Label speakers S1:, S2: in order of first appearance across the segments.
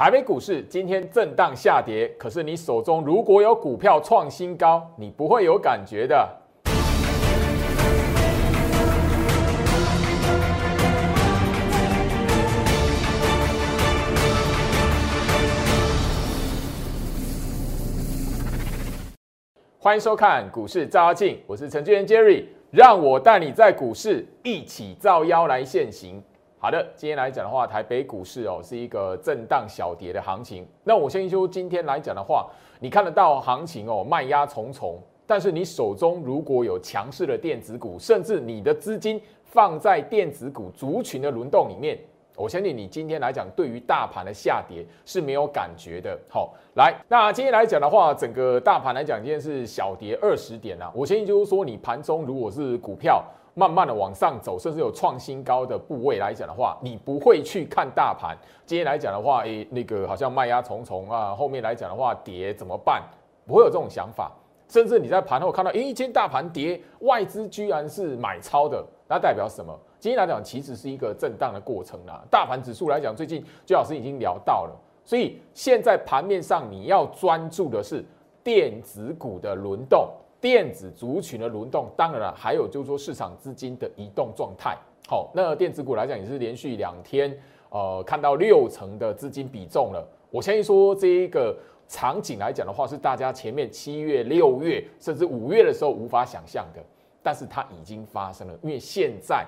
S1: 台北股市今天震荡下跌，可是你手中如果有股票创新高，你不会有感觉的。欢迎收看股市照妖镜，我是程序员 Jerry，让我带你在股市一起照妖来现行。好的，今天来讲的话，台北股市哦是一个震荡小跌的行情。那我先说今天来讲的话，你看得到行情哦，卖压重重。但是你手中如果有强势的电子股，甚至你的资金放在电子股族群的轮动里面，我相信你今天来讲，对于大盘的下跌是没有感觉的。好，来，那今天来讲的话，整个大盘来讲，今天是小跌二十点啊。我相信就是说，你盘中如果是股票。慢慢的往上走，甚至有创新高的部位来讲的话，你不会去看大盘。今天来讲的话，诶，那个好像卖压重重啊，后面来讲的话跌怎么办？不会有这种想法。甚至你在盘后看到，诶，今天大盘跌，外资居然是买超的，那代表什么？今天来讲其实是一个震荡的过程啦。大盘指数来讲，最近朱老师已经聊到了，所以现在盘面上你要专注的是电子股的轮动。电子族群的轮动，当然了，还有就是说市场资金的移动状态。好，那电子股来讲也是连续两天，呃，看到六成的资金比重了。我相信说这一个场景来讲的话，是大家前面七月、六月甚至五月的时候无法想象的，但是它已经发生了。因为现在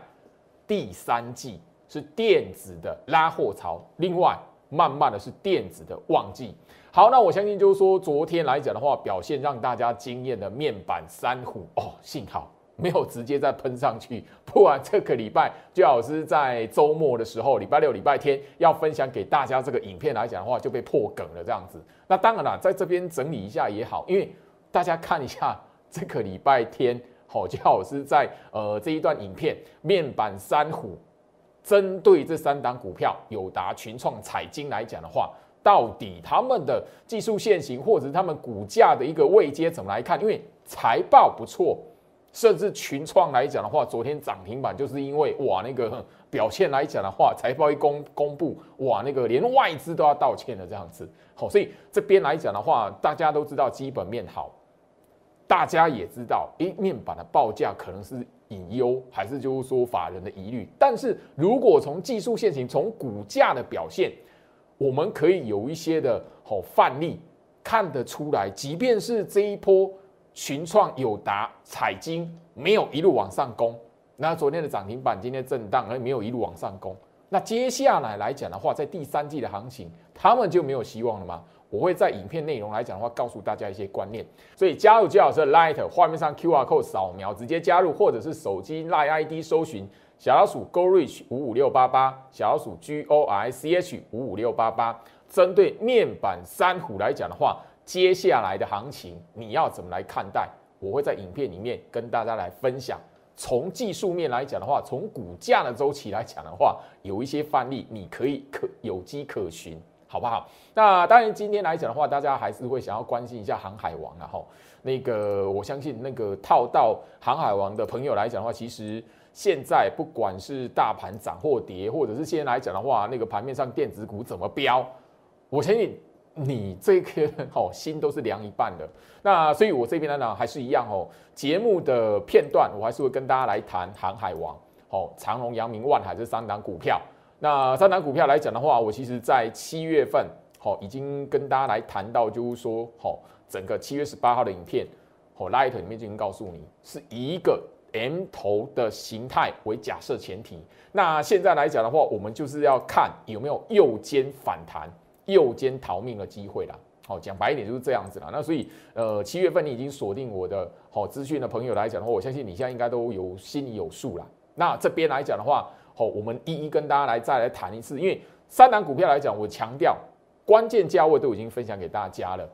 S1: 第三季是电子的拉货潮，另外慢慢的是电子的旺季。好，那我相信就是说，昨天来讲的话，表现让大家惊艳的面板三虎哦，幸好没有直接再喷上去，不然这个礼拜就好是在周末的时候，礼拜六、礼拜天要分享给大家这个影片来讲的话，就被破梗了这样子。那当然了，在这边整理一下也好，因为大家看一下这个礼拜天，好，就好是在呃这一段影片，面板三虎针对这三档股票，友达、群创、彩金来讲的话。到底他们的技术线型，或者他们股价的一个位阶怎么来看？因为财报不错，甚至群创来讲的话，昨天涨停板就是因为哇那个表现来讲的话，财报一公公布，哇那个连外资都要道歉的这样子。好，所以这边来讲的话，大家都知道基本面好，大家也知道，诶，面板的报价可能是隐忧，还是就是说法人的疑虑。但是如果从技术线型，从股价的表现，我们可以有一些的好范例看得出来，即便是这一波群创、友达、彩金没有一路往上攻，那昨天的涨停板今天震荡而没有一路往上攻，那接下来来讲的话，在第三季的行情，他们就没有希望了吗？我会在影片内容来讲的话，告诉大家一些观念。所以加入姜老师的 Light，画面上 QR code 扫描直接加入，或者是手机 Light ID 搜寻。小老鼠 Go Reach 五五六八八，小老鼠 G O R C H 五五六八八。针对面板三虎来讲的话，接下来的行情你要怎么来看待？我会在影片里面跟大家来分享。从技术面来讲的话，从股价的周期来讲的话，有一些范例你可以可有机可循，好不好？那当然今天来讲的话，大家还是会想要关心一下航海王啊，吼，那个我相信那个套到航海王的朋友来讲的话，其实。现在不管是大盘涨或跌，或者是现在来讲的话，那个盘面上电子股怎么飙，我相信你这颗哦心都是凉一半的。那所以我这边来讲还是一样哦，节目的片段我还是会跟大家来谈航海王哦，长隆、阳明、万海这三档股票。那三档股票来讲的话，我其实在七月份哦已经跟大家来谈到，就是说哦整个七月十八号的影片哦 Light 里面就已经告诉你是一个。M 头的形态为假设前提，那现在来讲的话，我们就是要看有没有右肩反弹、右肩逃命的机会啦。好，讲白一点就是这样子啦。那所以，呃，七月份你已经锁定我的好资讯的朋友来讲的话，我相信你现在应该都有心里有数了。那这边来讲的话，好，我们一一跟大家来再来谈一次，因为三档股票来讲，我强调关键价位都已经分享给大家了。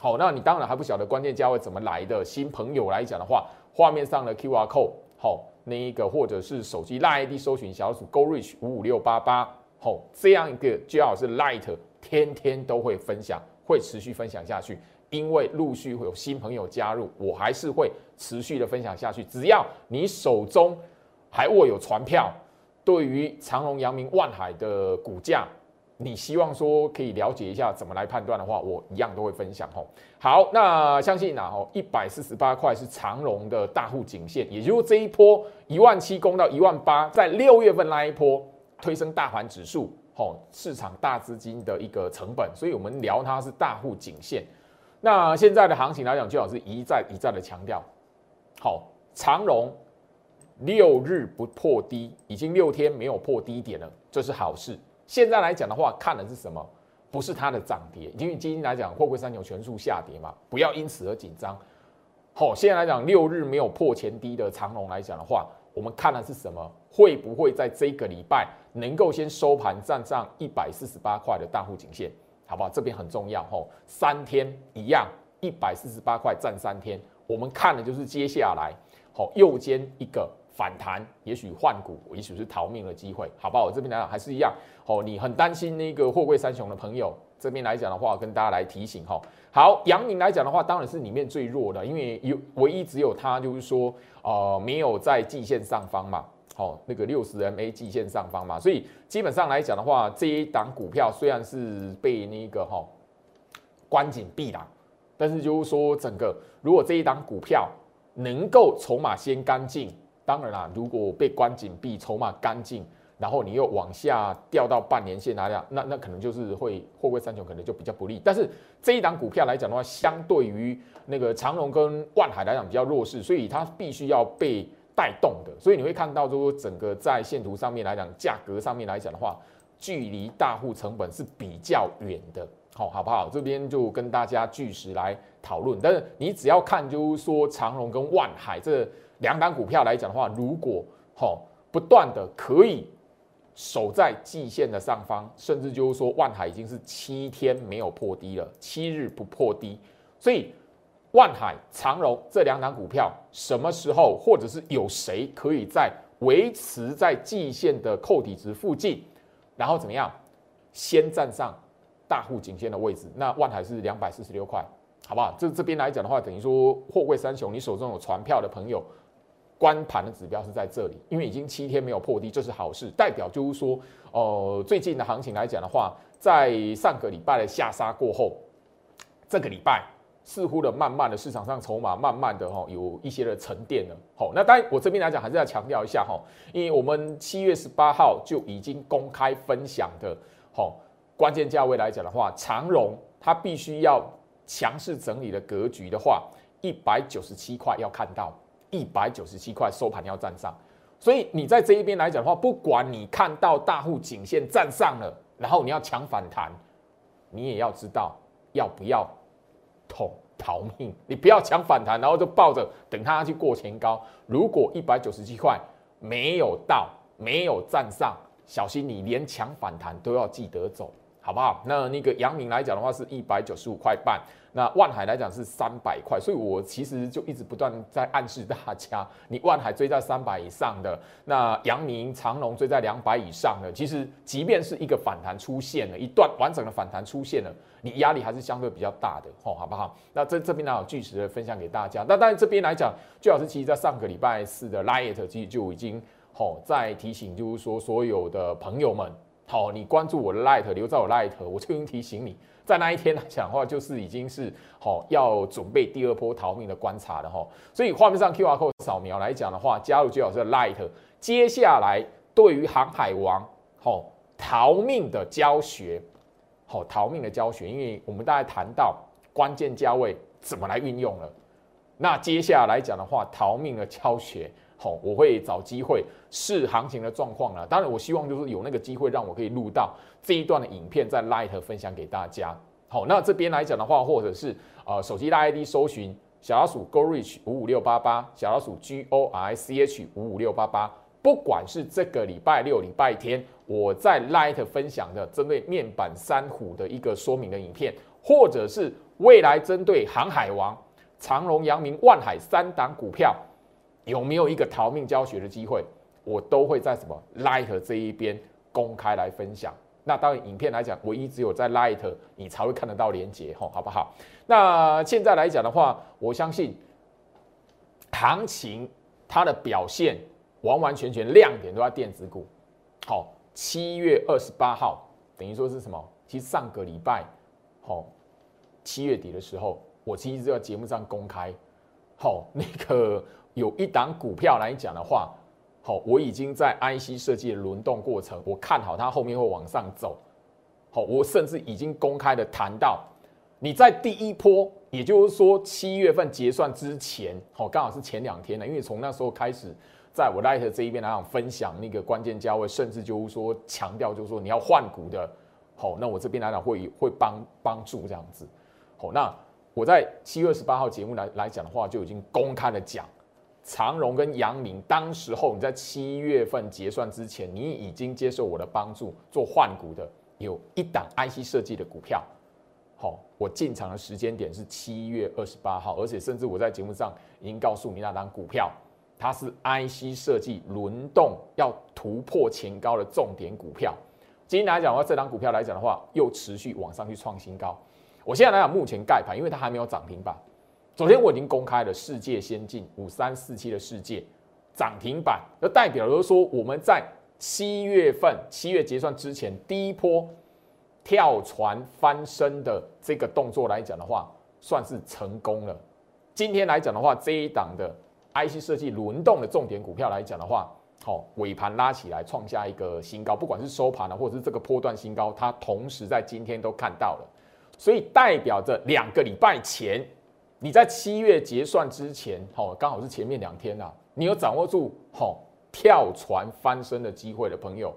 S1: 好，那你当然还不晓得关键价位怎么来的，新朋友来讲的话。画面上的 Q R code 好，那一个或者是手机 Line ID 搜寻小鼠 Go Reach 五五六八八好，这样一个最好是 Light，天天都会分享，会持续分享下去，因为陆续会有新朋友加入，我还是会持续的分享下去。只要你手中还握有船票，对于长隆、阳明、万海的股价，你希望说可以了解一下怎么来判断的话，我一样都会分享吼。好，那相信呐吼，一百四十八块是长荣的大户颈线，也就是这一波一万七攻到一万八，在六月份那一波推升大盘指数，吼市场大资金的一个成本，所以我们聊它是大户颈线。那现在的行情来讲，最好是一再一再的强调，好，长荣六日不破低，已经六天没有破低点了，这是好事。现在来讲的话，看的是什么？不是它的涨跌，因为今天来讲，货柜三牛全数下跌嘛，不要因此而紧张。好，现在来讲，六日没有破前低的长龙来讲的话，我们看的是什么？会不会在这个礼拜能够先收盘站上一百四十八块的大户颈线？好不好？这边很重要。吼，三天一样，一百四十八块站三天，我们看的就是接下来，好，右肩一个。反弹，也许换股，也许是逃命的机会，好不好？我这边来讲还是一样，哦，你很担心那个货柜三雄的朋友，这边来讲的话，跟大家来提醒哈。好，阳明来讲的话，当然是里面最弱的，因为有唯一只有它，就是说，呃，没有在季线上方嘛，好，那个六十 MA 季线上方嘛，所以基本上来讲的话，这一档股票虽然是被那个哈关紧闭了，但是就是说，整个如果这一档股票能够筹码先干净。当然啦，如果被关紧闭，筹码干净，然后你又往下掉到半年线那样，那那可能就是会货柜三雄可能就比较不利。但是这一档股票来讲的话，相对于那个长荣跟万海来讲比较弱势，所以它必须要被带动的。所以你会看到说，整个在线图上面来讲，价格上面来讲的话，距离大户成本是比较远的，好，好不好？这边就跟大家据实来讨论。但是你只要看，就是说长荣跟万海这。两档股票来讲的话，如果哈不断的可以守在季线的上方，甚至就是说万海已经是七天没有破低了，七日不破低，所以万海、长荣这两档股票什么时候，或者是有谁可以在维持在季线的扣底值附近，然后怎么样先站上大户颈线的位置？那万海是两百四十六块，好不好？这这边来讲的话，等于说货柜三雄，你手中有船票的朋友。关盘的指标是在这里，因为已经七天没有破低，这是好事，代表就是说，呃，最近的行情来讲的话，在上个礼拜的下杀过后，这个礼拜似乎的慢慢的市场上筹码慢慢的哈有一些的沉淀了。好，那当然我这边来讲还是要强调一下哈，因为我们七月十八号就已经公开分享的，好关键价位来讲的话，长荣它必须要强势整理的格局的话，一百九十七块要看到。一百九十七块收盘要站上，所以你在这一边来讲的话，不管你看到大户颈线站上了，然后你要抢反弹，你也要知道要不要捅逃命，你不要抢反弹，然后就抱着等它去过前高。如果一百九十七块没有到，没有站上，小心你连抢反弹都要记得走。好不好？那那个阳明来讲的话是一百九十五块半，那万海来讲是三百块，所以我其实就一直不断在暗示大家，你万海追在三百以上的，那阳明长隆追在两百以上的，其实即便是一个反弹出现了，一段完整的反弹出现了，你压力还是相对比较大的，吼，好不好？那这这边呢有据实的分享给大家。那当然这边来讲，最好是其实在上个礼拜四的 light 其实就已经吼在提醒，就是说所有的朋友们。好，你关注我的 light，留在我 light，我就已经提醒你，在那一天来讲的话，就是已经是好要准备第二波逃命的观察了哈。所以画面上 Q R code 扫描来讲的话，加入最好是 light，接下来对于航海王好逃命的教学，好逃命的教学，因为我们大概谈到关键价位怎么来运用了，那接下来讲的话，逃命的教学。我会找机会试行情的状况了。当然，我希望就是有那个机会让我可以录到这一段的影片，在 Light 分享给大家。好，那这边来讲的话，或者是呃手机大 ID 搜寻小老鼠 Go Reach 五五六八八，小老鼠 G O R C H 五五六八八。不管是这个礼拜六、礼拜天，我在 Light 分享的针对面板三虎的一个说明的影片，或者是未来针对航海王、长荣、阳明、万海三档股票。有没有一个逃命教学的机会，我都会在什么 Light 这一边公开来分享。那当然，影片来讲，唯一只有在 Light 你才会看得到连接，吼，好不好？那现在来讲的话，我相信行情它的表现完完全全亮点都在电子股。好，七月二十八号等于说是什么？其实上个礼拜，好，七月底的时候，我其实在节目上公开，好，那个 有一档股票来讲的话，好，我已经在 IC 设计的轮动过程，我看好它后面会往上走，好，我甚至已经公开的谈到，你在第一波，也就是说七月份结算之前，好，刚好是前两天呢，因为从那时候开始。在我 Light 这一边来讲，分享那个关键价位，甚至就是说强调，就是说你要换股的，好，那我这边来讲会会帮帮助这样子，好，那我在七月二十八号节目来来讲的话，就已经公开的讲，长荣跟阳明，当时候你在七月份结算之前，你已经接受我的帮助做换股的，有一档 IC 设计的股票，好，我进场的时间点是七月二十八号，而且甚至我在节目上已经告诉你那档股票。它是 IC 设计轮动要突破前高的重点股票。今天来讲的话，这张股票来讲的话，又持续往上去创新高。我现在来讲，目前盖盘，因为它还没有涨停板。昨天我已经公开了世界先进五三四七的世界涨停板，那代表就是说我们在七月份七月结算之前第一波跳船翻身的这个动作来讲的话，算是成功了。今天来讲的话，这一档的。IC 设计轮动的重点股票来讲的话，好尾盘拉起来创下一个新高，不管是收盘了或者是这个波段新高，它同时在今天都看到了，所以代表着两个礼拜前你在七月结算之前，好刚好是前面两天呐，你有掌握住好跳船翻身的机会的朋友，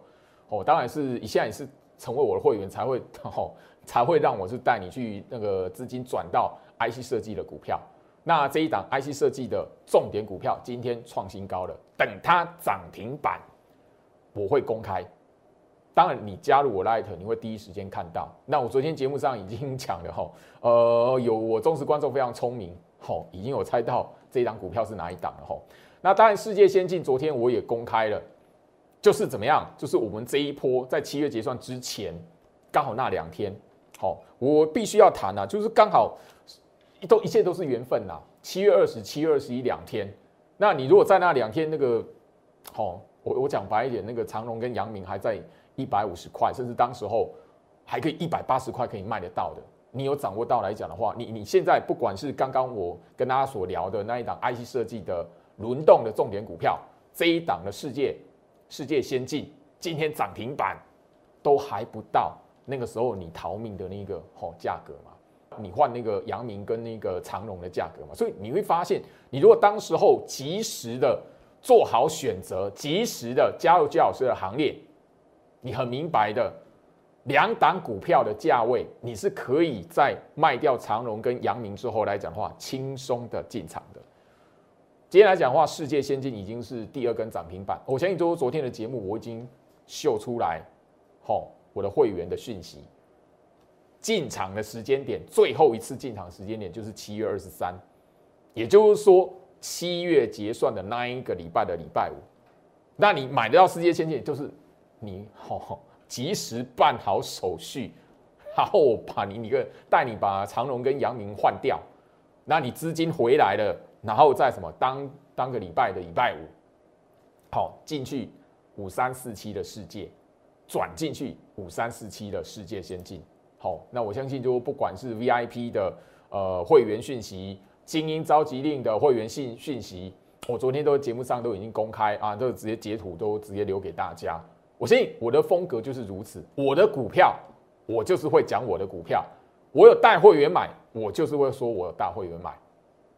S1: 哦，当然是现在也是成为我的会员才会哦才会让我是带你去那个资金转到 IC 设计的股票。那这一档 IC 设计的重点股票今天创新高了，等它涨停板，我会公开。当然，你加入我 Light，你会第一时间看到。那我昨天节目上已经讲了哈，呃，有我忠实观众非常聪明，吼，已经有猜到这一档股票是哪一档了吼。那当然，世界先进昨天我也公开了，就是怎么样，就是我们这一波在七月结算之前，刚好那两天，好，我必须要谈啊，就是刚好。都一切都是缘分呐。七月二十七、月二十一两天，那你如果在那两天那个，好，我我讲白一点，那个长隆跟阳明还在一百五十块，甚至当时候还可以一百八十块可以卖得到的，你有掌握到来讲的话，你你现在不管是刚刚我跟大家所聊的那一档 IC 设计的轮动的重点股票，这一档的世界世界先进今天涨停板都还不到那个时候你逃命的那个好价格嘛。你换那个阳明跟那个长荣的价格嘛，所以你会发现，你如果当时候及时的做好选择，及时的加入姜老师的行列，你很明白的，两档股票的价位，你是可以在卖掉长荣跟阳明之后来讲话，轻松的进场的。今天来讲话，世界先进已经是第二根涨停板，我相信就昨天的节目我已经秀出来，好，我的会员的讯息。进场的时间点，最后一次进场时间点就是七月二十三，也就是说七月结算的那一个礼拜的礼拜五。那你买得到世界先进，就是你好及时办好手续，然后把你你个带你把长荣跟阳明换掉，那你资金回来了，然后再什么当当个礼拜的礼拜五，好进去五三四七的世界，转进去五三四七的世界先进。好，那我相信就不管是 VIP 的呃会员讯息、精英召集令的会员信讯息，我昨天都节目上都已经公开啊，都直接截图都直接留给大家。我相信我的风格就是如此，我的股票我就是会讲我的股票，我有带会员买，我就是会说我有带会员买。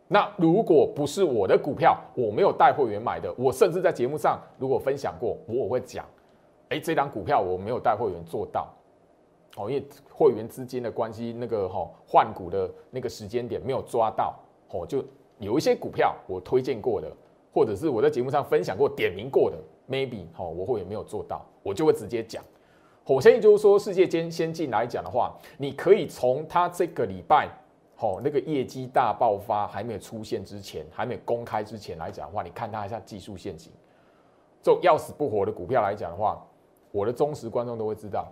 S1: 那如果不是我的股票，我没有带会员买的，我甚至在节目上如果分享过，我会讲，哎，这张股票我没有带会员做到。哦，因为会员资金的关系，那个哈换股的那个时间点没有抓到，哦，就有一些股票我推荐过的，或者是我在节目上分享过、点名过的，maybe 哈我会员没有做到，我就会直接讲。我相信就是说，世界间先进来讲的话，你可以从它这个礼拜，好那个业绩大爆发还没有出现之前，还没有公开之前来讲的话，你看它一下技术陷阱，这种要死不活的股票来讲的话，我的忠实观众都会知道。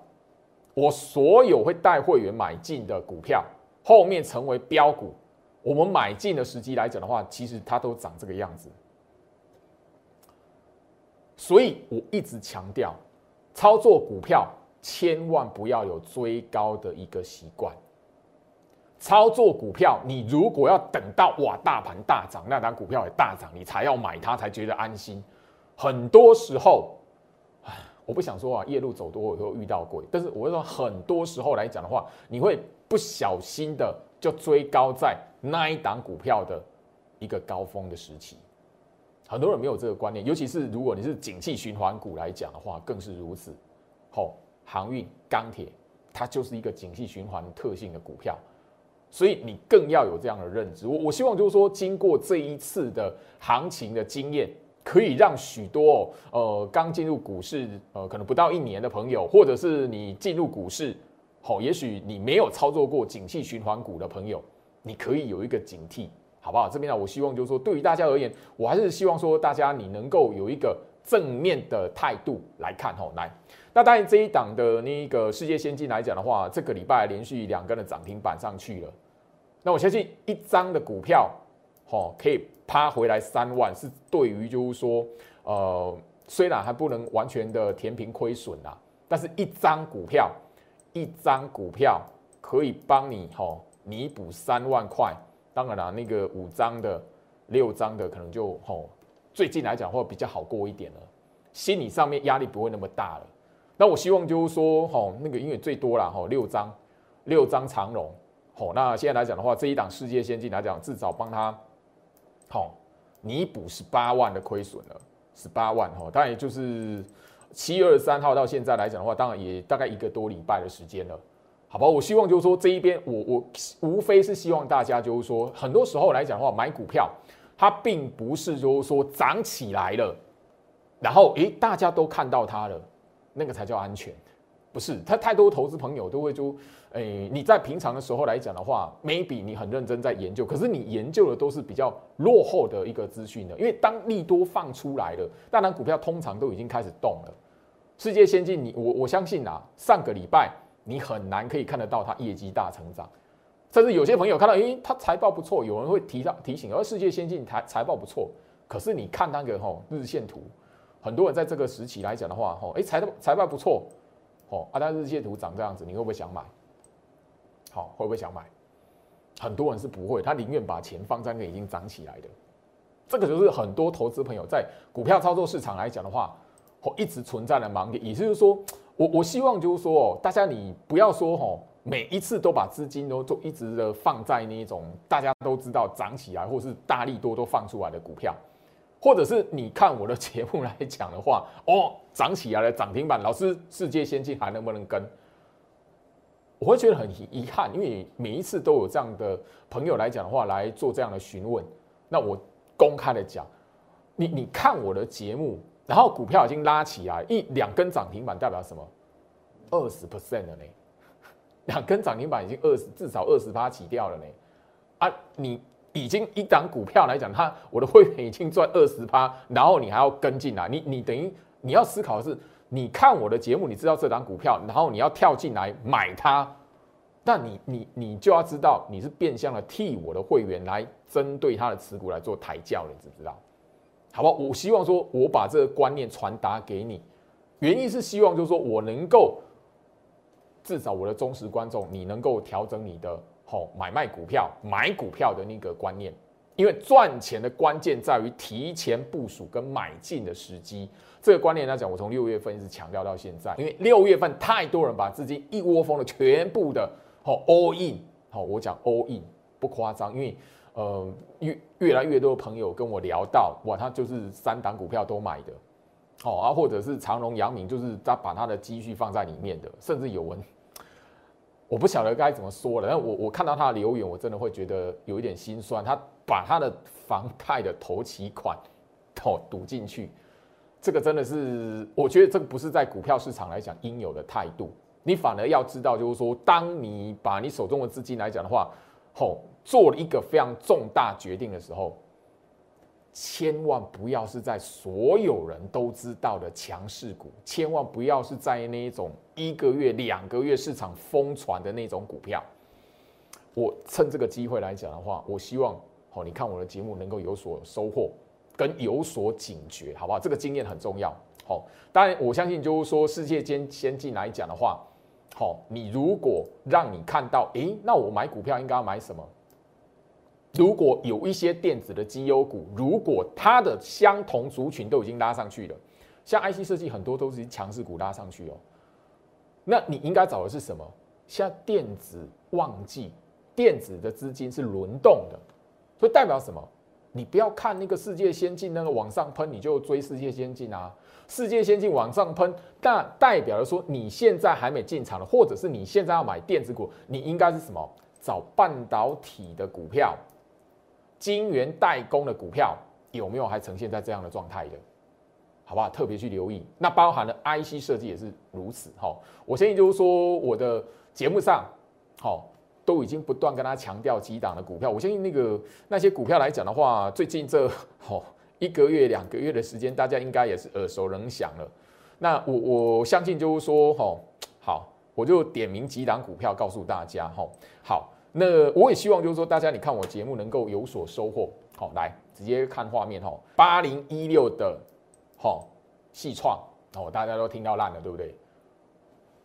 S1: 我所有会带会员买进的股票，后面成为标股，我们买进的时机来讲的话，其实它都长这个样子。所以我一直强调，操作股票千万不要有追高的一个习惯。操作股票，你如果要等到哇大盘大涨，那档股票也大涨，你才要买它，才觉得安心。很多时候，我不想说啊，夜路走多，我会遇到鬼。但是我会说，很多时候来讲的话，你会不小心的就追高在那一档股票的一个高峰的时期。很多人没有这个观念，尤其是如果你是景气循环股来讲的话，更是如此。吼，航运、钢铁，它就是一个景气循环特性的股票，所以你更要有这样的认知。我我希望就是说，经过这一次的行情的经验，可以让许多呃刚进入股市呃可能不到一年的朋友，或者是你进入股市，吼，也许你没有操作过景气循环股的朋友，你可以有一个警惕。好不好？这边呢，我希望就是说，对于大家而言，我还是希望说，大家你能够有一个正面的态度来看吼。来，那当然这一档的那个世界先进来讲的话，这个礼拜连续两根的涨停板上去了。那我相信一张的股票，吼，可以趴回来三万，是对于就是说，呃，虽然还不能完全的填平亏损啦，但是一张股票，一张股票可以帮你吼弥补三万块。当然啦，那个五张的、六张的可能就吼，最近来讲会比较好过一点了，心理上面压力不会那么大了。那我希望就是说，吼，那个因为最多了吼，六张，六张长龙，吼，那现在来讲的话，这一档世界先进来讲，至少帮他，吼，弥补十八万的亏损了，十八万吼，当然也就是七月二十三号到现在来讲的话，当然也大概一个多礼拜的时间了。好吧，我希望就是说这一边，我我无非是希望大家就是说，很多时候来讲的话，买股票它并不是就是说涨起来了，然后诶大家都看到它了，那个才叫安全，不是？他太多投资朋友都会就诶你在平常的时候来讲的话，maybe 你很认真在研究，可是你研究的都是比较落后的一个资讯的，因为当利多放出来了，当然股票通常都已经开始动了。世界先进，你我我相信啊，上个礼拜。你很难可以看得到它业绩大成长，甚至有些朋友看到，诶，它财报不错，有人会提到提醒，而世界先进财财报不错，可是你看那个吼日线图，很多人在这个时期来讲的话，吼，诶，财财报不错，吼，啊，但日线图长这样子，你会不会想买？好，会不会想买？很多人是不会，他宁愿把钱放在那已经涨起来的，这个就是很多投资朋友在股票操作市场来讲的话，或一直存在的盲点，也就是说。我我希望就是说哦，大家你不要说吼，每一次都把资金都都一直的放在那种大家都知道涨起来或是大力多都放出来的股票，或者是你看我的节目来讲的话，哦，涨起来了涨停板，老师世界先进还能不能跟？我会觉得很遗憾，因为每一次都有这样的朋友来讲的话来做这样的询问，那我公开的讲，你你看我的节目。然后股票已经拉起来，一两根涨停板代表什么？二十 percent 了呢，两根涨停板已经二十，至少二十八起掉了呢。啊，你已经一档股票来讲，它我的会员已经赚二十八，然后你还要跟进来，你你等于你要思考的是，你看我的节目，你知道这档股票，然后你要跳进来买它，但你你你就要知道，你是变相的替我的会员来针对他的持股来做抬轿，你知不知道？好吧，我希望说，我把这个观念传达给你，原因是希望就是说我能够至少我的忠实观众，你能够调整你的吼买卖股票、买股票的那个观念，因为赚钱的关键在于提前部署跟买进的时机。这个观念来讲，我从六月份一直强调到现在，因为六月份太多人把资金一窝蜂的全部的吼 all in，好，我讲 all in 不夸张，因为。呃，越越来越多朋友跟我聊到，哇，他就是三档股票都买的，好啊，或者是长隆、阳明，就是他把他的积蓄放在里面的，甚至有人，我不晓得该怎么说了，但我我看到他的留言，我真的会觉得有一点心酸。他把他的房贷的头期款 哦赌进去，这个真的是，我觉得这个不是在股票市场来讲应有的态度。你反而要知道，就是说，当你把你手中的资金来讲的话，吼。做了一个非常重大决定的时候，千万不要是在所有人都知道的强势股，千万不要是在那一种一个月、两个月市场疯传的那种股票。我趁这个机会来讲的话，我希望，好，你看我的节目能够有所收获，跟有所警觉，好不好？这个经验很重要。好，当然我相信就是说世界间先进来讲的话，好，你如果让你看到，诶，那我买股票应该要买什么？如果有一些电子的绩优股，如果它的相同族群都已经拉上去了，像 IC 设计很多都是强势股拉上去哦，那你应该找的是什么？像电子旺季，电子的资金是轮动的，所以代表什么？你不要看那个世界先进那个往上喷，你就追世界先进啊！世界先进往上喷，那代表了说你现在还没进场的，或者是你现在要买电子股，你应该是什么？找半导体的股票，晶圆代工的股票有没有还呈现在这样的状态的？好不好？特别去留意。那包含了 IC 设计也是如此。哈，我相信就是说我的节目上，好。都已经不断跟他强调几档的股票，我相信那个那些股票来讲的话，最近这哦一个月两个月的时间，大家应该也是耳熟能详了。那我我相信就是说，哈好，我就点名几档股票告诉大家，哈好，那我也希望就是说，大家你看我节目能够有所收获。好，来直接看画面，哈，八零一六的，哈细创，哦，大家都听到烂了，对不对？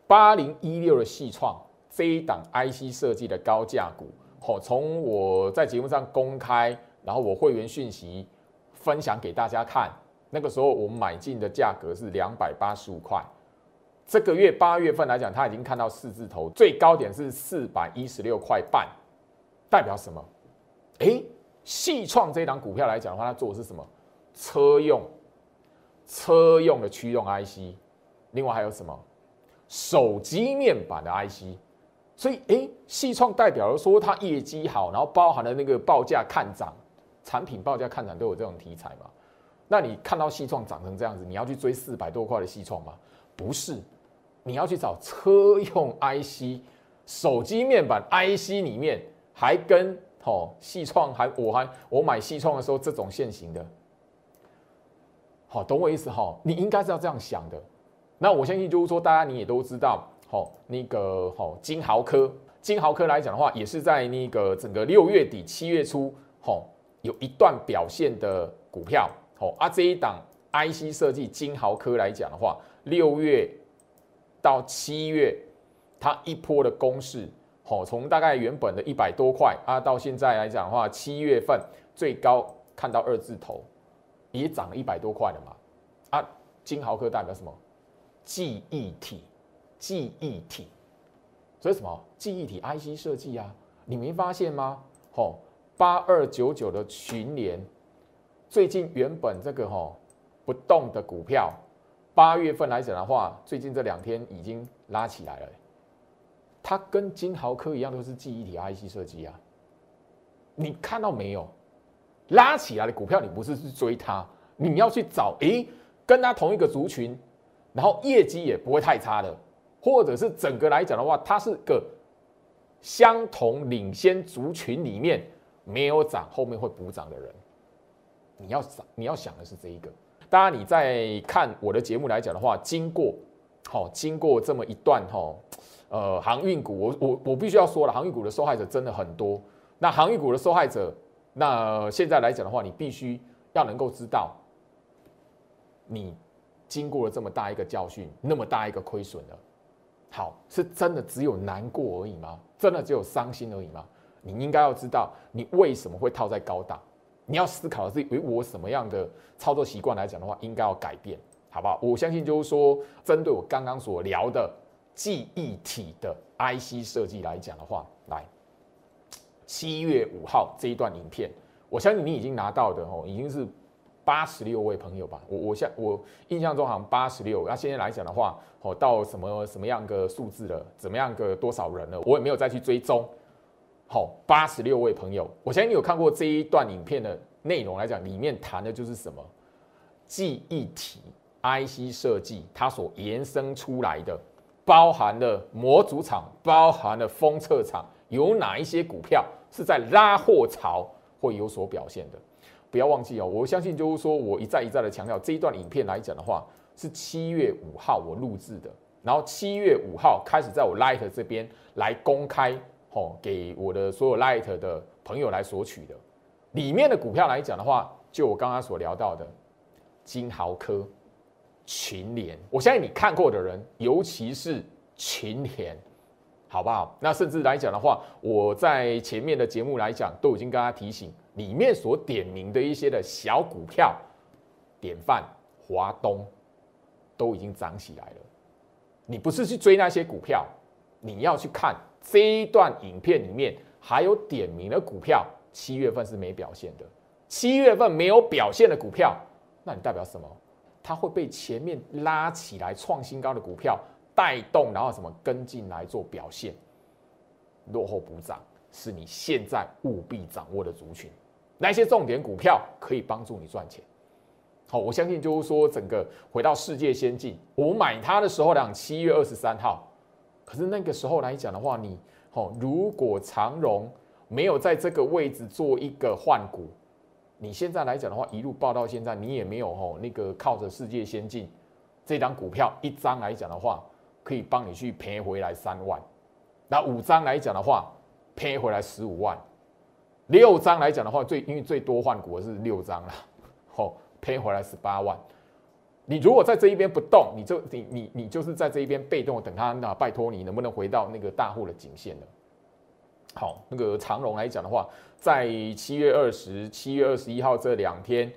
S1: 八零一六的细创。这一档 IC 设计的高价股，好，从我在节目上公开，然后我会员讯息分享给大家看。那个时候我买进的价格是两百八十五块，这个月八月份来讲，它已经看到四字头，最高点是四百一十六块半，代表什么？哎，细创这一档股票来讲的话，它做的是什么？车用，车用的驱动 IC，另外还有什么？手机面板的 IC。所以，哎，细创代表了说它业绩好，然后包含了那个报价看涨，产品报价看涨都有这种题材嘛？那你看到细创涨成这样子，你要去追四百多块的细创吗？不是，你要去找车用 IC、手机面板 IC 里面还跟哦细创还我还我买细创的时候这种现行的，好，懂我意思哈？你应该是要这样想的。那我相信就是说，大家你也都知道。好，那个好，金豪科，金豪科来讲的话，也是在那个整个六月底、七月初，好，有一段表现的股票。好，啊，这一档 IC 设计金豪科来讲的话，六月到七月，它一波的攻势，好，从大概原本的一百多块啊，到现在来讲的话，七月份最高看到二字头，也涨了一百多块了嘛。啊，金豪科代表什么？记忆体。记忆体，所以什么记忆体 IC 设计啊？你没发现吗？吼，八二九九的群联，最近原本这个吼不动的股票，八月份来讲的话，最近这两天已经拉起来了。它跟金豪科一样，都是记忆体 IC 设计啊。你看到没有？拉起来的股票，你不是去追它，你要去找诶，跟它同一个族群，然后业绩也不会太差的。或者是整个来讲的话，它是个相同领先族群里面没有涨，后面会补涨的人。你要想，你要想的是这一个。当然，你在看我的节目来讲的话，经过好经过这么一段哈，呃，航运股，我我我必须要说了，航运股的受害者真的很多。那航运股的受害者，那现在来讲的话，你必须要能够知道，你经过了这么大一个教训，那么大一个亏损了。好，是真的只有难过而已吗？真的只有伤心而已吗？你应该要知道，你为什么会套在高档？你要思考的是，为我什么样的操作习惯来讲的话，应该要改变，好不好？我相信就是说，针对我刚刚所聊的记忆体的 IC 设计来讲的话，来七月五号这一段影片，我相信你已经拿到的哦，已经是。八十六位朋友吧，我我像我印象中好像八十六，那现在来讲的话，哦，到什么什么样个数字了？怎么样个多少人了？我也没有再去追踪。好，八十六位朋友，我相信你有看过这一段影片的内容来讲，里面谈的就是什么记忆体 IC 设计，它所延伸出来的，包含了模组厂，包含了封测厂，有哪一些股票是在拉货潮会有所表现的？不要忘记哦，我相信就是说我一再一再的强调，这一段影片来讲的话，是七月五号我录制的，然后七月五号开始在我 Light 这边来公开，吼，给我的所有 Light 的朋友来索取的。里面的股票来讲的话，就我刚刚所聊到的金豪科、群联，我相信你看过的人，尤其是群联，好不好？那甚至来讲的话，我在前面的节目来讲，都已经跟他提醒，里面所点名的一些的小股票，典范华东都已经涨起来了。你不是去追那些股票，你要去看这一段影片里面还有点名的股票，七月份是没表现的。七月份没有表现的股票，那你代表什么？它会被前面拉起来创新高的股票带动，然后什么跟进来做表现，落后补涨是你现在务必掌握的族群。那些重点股票可以帮助你赚钱。好，我相信就是说，整个回到世界先进，我买它的时候讲七月二十三号，可是那个时候来讲的话，你哦，如果长荣没有在这个位置做一个换股。你现在来讲的话，一路报到现在，你也没有吼那个靠着世界先进这张股票一张来讲的话，可以帮你去赔回来三万。那五张来讲的话，赔回来十五万。六张来讲的话，最因为最多换股的是六张了，吼赔回来十八万。你如果在这一边不动，你就你你你就是在这一边被动等他那拜托你能不能回到那个大户的颈线了。好，那个长荣来讲的话，在七月二十七月二十一号这两天，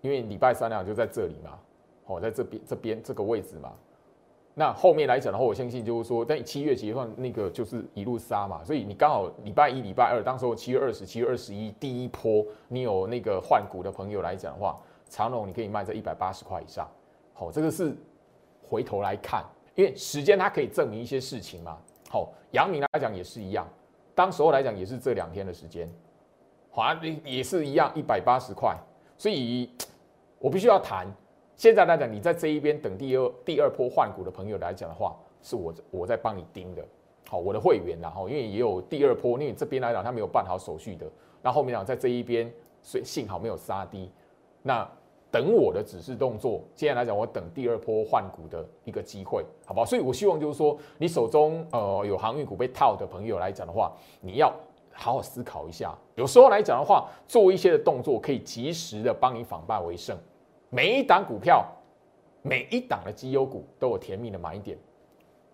S1: 因为礼拜三两就在这里嘛，好，在这边这边这个位置嘛。那后面来讲的话，我相信就是说，在七月结算那个就是一路杀嘛，所以你刚好礼拜一、礼拜二，当时候七月二十七月二十一第一波，你有那个换股的朋友来讲的话，长荣你可以卖在一百八十块以上。好，这个是回头来看，因为时间它可以证明一些事情嘛。好，阳明来讲也是一样。当时候来讲也是这两天的时间，华也是一样一百八十块，所以我必须要谈。现在来讲，你在这一边等第二第二波换股的朋友来讲的话，是我我在帮你盯的，好，我的会员然后因为也有第二波，因为这边来讲他没有办好手续的，那后面讲在这一边，所以幸好没有杀低，那。等我的指示动作，接下来讲，我等第二波换股的一个机会，好不好？所以我希望就是说，你手中呃有航运股被套的朋友来讲的话，你要好好思考一下。有时候来讲的话，做一些的动作可以及时的帮你反败为胜。每一档股票，每一档的绩优股都有甜蜜的买点。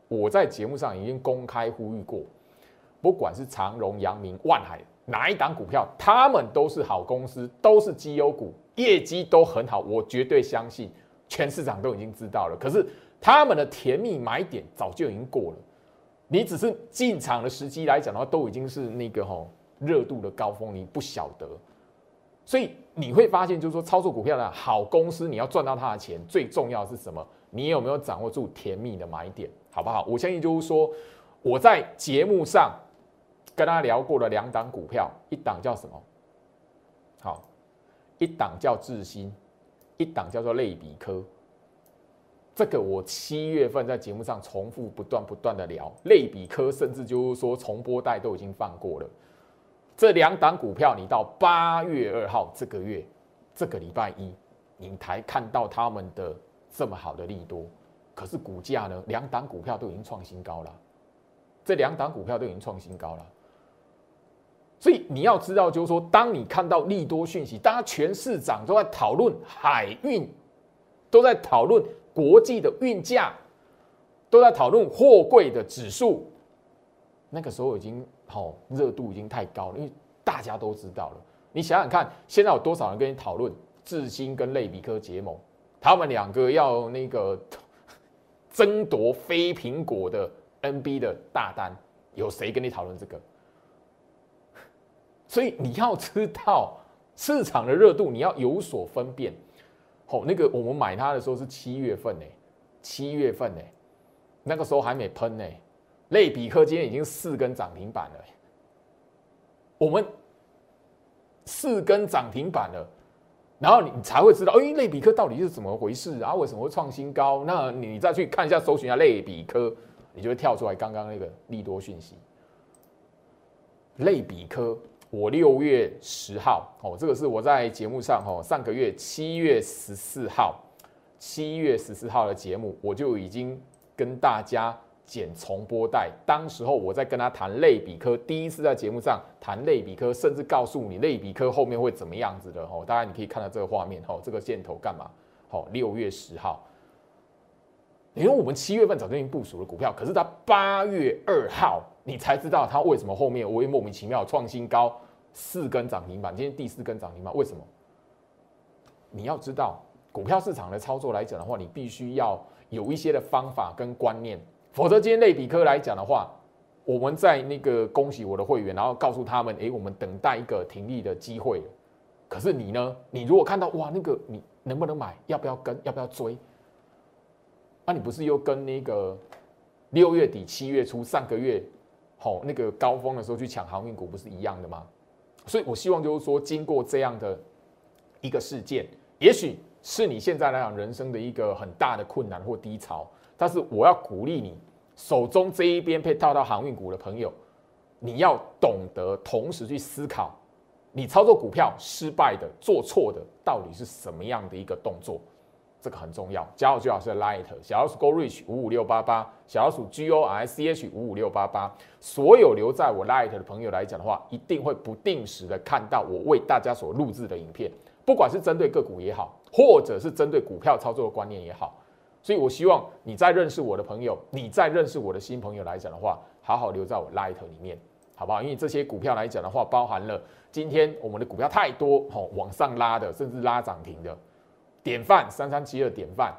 S1: 我在节目上已经公开呼吁过，不管是长荣、阳明、万海哪一档股票，他们都是好公司，都是绩优股。业绩都很好，我绝对相信全市场都已经知道了。可是他们的甜蜜买点早就已经过了，你只是进场的时机来讲的话，都已经是那个吼热度的高峰，你不晓得。所以你会发现，就是说操作股票的好公司，你要赚到它的钱，最重要是什么？你有没有掌握住甜蜜的买点，好不好？我相信就是说，我在节目上跟大家聊过的两档股票，一档叫什么？好。一档叫智新，一档叫做类比科。这个我七月份在节目上重复不断不断的聊，类比科甚至就是说重播带都已经放过了。这两档股票，你到八月二号这个月这个礼拜一，你才看到他们的这么好的利多，可是股价呢，两档股票都已经创新高了。这两档股票都已经创新高了。所以你要知道，就是说，当你看到利多讯息，大家全市场都在讨论海运，都在讨论国际的运价，都在讨论货柜的指数，那个时候已经好热度已经太高了，因为大家都知道了。你想想看，现在有多少人跟你讨论智新跟类比科结盟，他们两个要那个争夺非苹果的 NB 的大单，有谁跟你讨论这个？所以你要知道市场的热度，你要有所分辨。好，那个我们买它的时候是七月份呢，七月份呢，那个时候还没喷呢。类比科今天已经四根涨停板了，我们四根涨停板了，然后你才会知道，哎，类比科到底是怎么回事啊？为什么会创新高？那你再去看一下，搜寻一下类比科，你就会跳出来刚刚那个利多讯息，类比科。我六月十号哦，这个是我在节目上哦，上个月七月十四号，七月十四号的节目，我就已经跟大家剪重播带。当时候我在跟他谈类比科，第一次在节目上谈类比科，甚至告诉你类比科后面会怎么样子的哦。大家你可以看到这个画面哦，这个箭头干嘛？好，六月十号，因为我们七月份早就已经部署了股票，可是它八月二号你才知道它为什么后面我会莫名其妙创新高，四根涨停板，今天第四根涨停板，为什么？你要知道，股票市场的操作来讲的话，你必须要有一些的方法跟观念，否则今天类比科来讲的话，我们在那个恭喜我的会员，然后告诉他们，诶，我们等待一个停利的机会。可是你呢？你如果看到哇，那个你能不能买？要不要跟？要不要追？那你不是又跟那个六月底、七月初上个月，好那个高峰的时候去抢航运股，不是一样的吗？所以我希望就是说，经过这样的一个事件，也许是你现在来讲人生的一个很大的困难或低潮，但是我要鼓励你，手中这一边被套到航运股的朋友，你要懂得同时去思考。你操作股票失败的、做错的，到底是什么样的一个动作？这个很重要。加入最好是 Light 小老鼠 Go Reach 五五六八八，小老鼠 G O R C H 五五六八八。所有留在我 Light 的朋友来讲的话，一定会不定时的看到我为大家所录制的影片，不管是针对个股也好，或者是针对股票操作的观念也好。所以我希望你在认识我的朋友，你在认识我的新朋友来讲的话，好好留在我 Light 里面。好不好？因为这些股票来讲的话，包含了今天我们的股票太多，吼往上拉的，甚至拉涨停的，典范三三七二典范，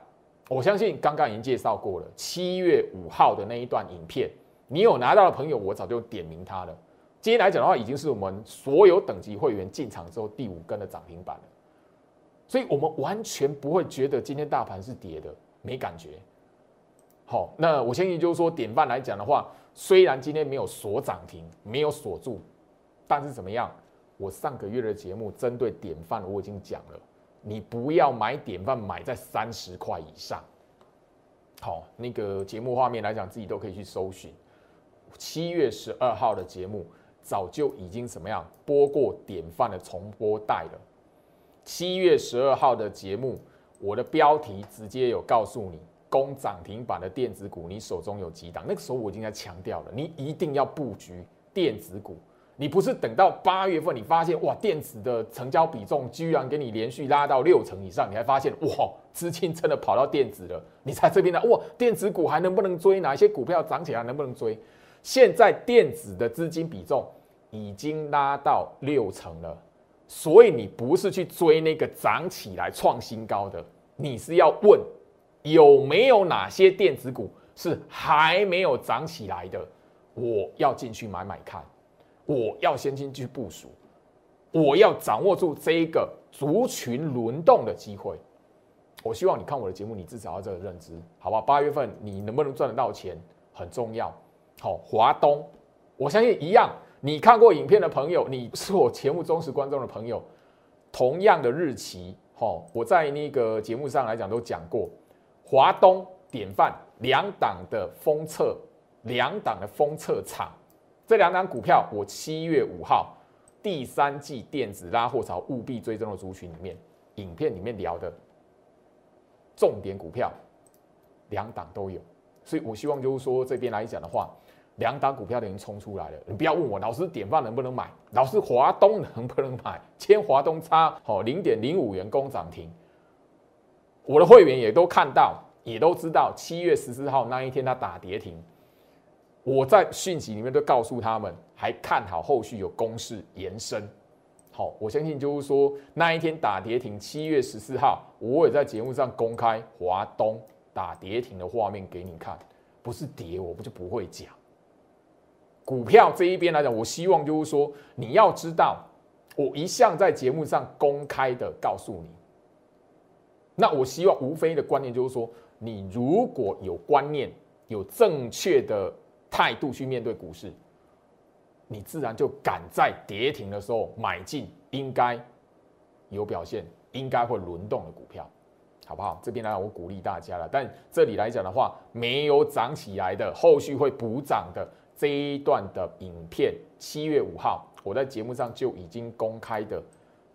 S1: 我相信刚刚已经介绍过了。七月五号的那一段影片，你有拿到的朋友，我早就点名他了。今天来讲的话，已经是我们所有等级会员进场之后第五根的涨停板了，所以我们完全不会觉得今天大盘是跌的，没感觉。好，那我相信就是说，典范来讲的话。虽然今天没有锁涨停，没有锁住，但是怎么样？我上个月的节目针对典范我已经讲了，你不要买典范买在三十块以上。好，那个节目画面来讲，自己都可以去搜寻。七月十二号的节目早就已经怎么样播过典范的重播带了。七月十二号的节目，我的标题直接有告诉你。攻涨停板的电子股，你手中有几档？那个时候我已经在强调了，你一定要布局电子股。你不是等到八月份，你发现哇，电子的成交比重居然给你连续拉到六成以上，你还发现哇，资金真的跑到电子了，你在这边呢哇，电子股还能不能追？哪些股票涨起来能不能追？现在电子的资金比重已经拉到六成了，所以你不是去追那个涨起来创新高的，你是要问。有没有哪些电子股是还没有涨起来的？我要进去买买看，我要先进去部署，我要掌握住这一个族群轮动的机会。我希望你看我的节目，你至少要这个认知，好吧？八月份你能不能赚得到钱很重要。好，华东，我相信一样。你看过影片的朋友，你是我节目忠实观众的朋友，同样的日期，好，我在那个节目上来讲都讲过。华东典范两档的封测，两档的封测厂，这两档股票，我七月五号第三季电子拉货潮务必追踪的族群里面，影片里面聊的重点股票，两档都有，所以我希望就是说这边来讲的话，两档股票都已经冲出来了，你不要问我老师典范能不能买，老师华东能不能买，千华东差好零点零五元攻涨停。我的会员也都看到，也都知道，七月十四号那一天它打跌停，我在讯息里面都告诉他们，还看好后续有攻势延伸。好，我相信就是说那一天打跌停，七月十四号，我也在节目上公开华东打跌停的画面给你看，不是跌，我不就不会讲。股票这一边来讲，我希望就是说你要知道，我一向在节目上公开的告诉你。那我希望无非的观念就是说，你如果有观念、有正确的态度去面对股市，你自然就敢在跌停的时候买进应该有表现、应该会轮动的股票，好不好？这边呢我鼓励大家了。但这里来讲的话，没有涨起来的，后续会补涨的这一段的影片，七月五号我在节目上就已经公开的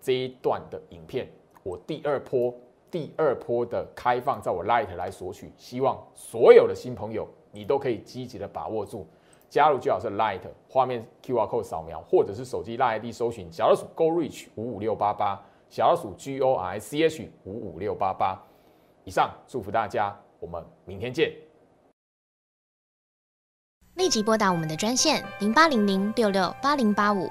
S1: 这一段的影片，我第二波。第二波的开放，在我 Light 来索取，希望所有的新朋友你都可以积极的把握住。加入最好是 Light 画面 QR code 扫描，或者是手机 Light ID 搜寻小老鼠 Go Reach 五五六八八，小老鼠 G O R C H 五五六八八。以上祝福大家，我们明天见。
S2: 立即拨打我们的专线零八零零六六八零八五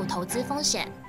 S2: 投资风险。